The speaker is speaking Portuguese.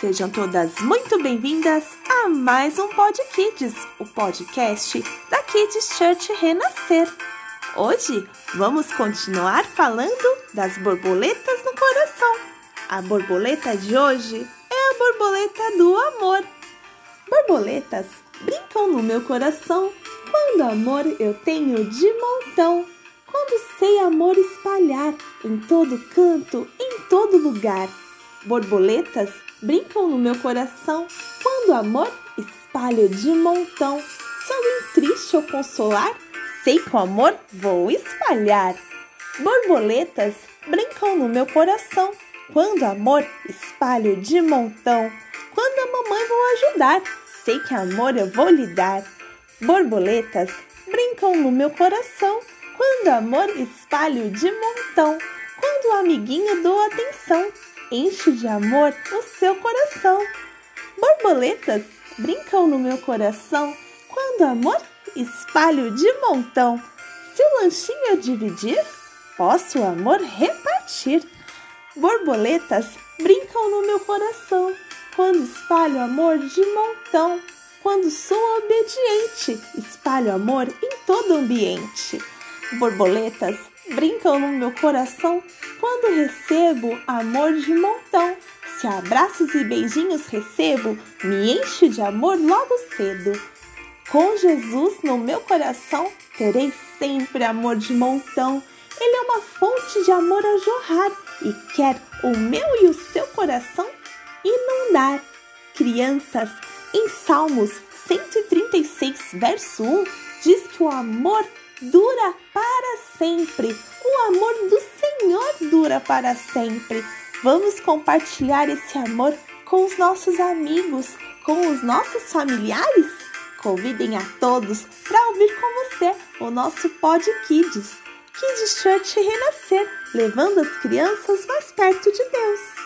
Sejam todas muito bem-vindas a mais um Pod Kids, o podcast da Kids Church Renascer. Hoje vamos continuar falando das borboletas no coração. A borboleta de hoje é a borboleta do amor. Borboletas brincam no meu coração quando amor eu tenho de montão. Quando sei amor espalhar em todo canto, em todo lugar. Borboletas brincam no meu coração quando amor espalho de montão. Se alguém triste ou consolar, sei que o amor vou espalhar. Borboletas brincam no meu coração quando amor espalho de montão. Quando a mamãe vou ajudar, sei que amor eu vou lhe dar. Borboletas brincam no meu coração quando amor espalho de montão. Quando o amiguinho dou atenção, enche de amor o seu coração. Borboletas brincam no meu coração quando amor espalho de montão. Se o lanchinho eu dividir, posso o amor repartir. Borboletas brincam no meu coração quando espalho amor de montão. Quando sou obediente, espalho amor em todo ambiente. Borboletas brincam no meu coração quando recebo amor de montão. Se abraços e beijinhos recebo, me encho de amor logo cedo. Com Jesus no meu coração, terei sempre amor de montão. Ele é uma fonte de amor a jorrar e quer o meu e o seu coração inundar. Crianças, em Salmos 136, verso 1, diz que o amor dura para sempre. Para sempre. Vamos compartilhar esse amor com os nossos amigos, com os nossos familiares? Convidem a todos para ouvir com você o nosso Pod Kids. Kids Church Renascer, levando as crianças mais perto de Deus.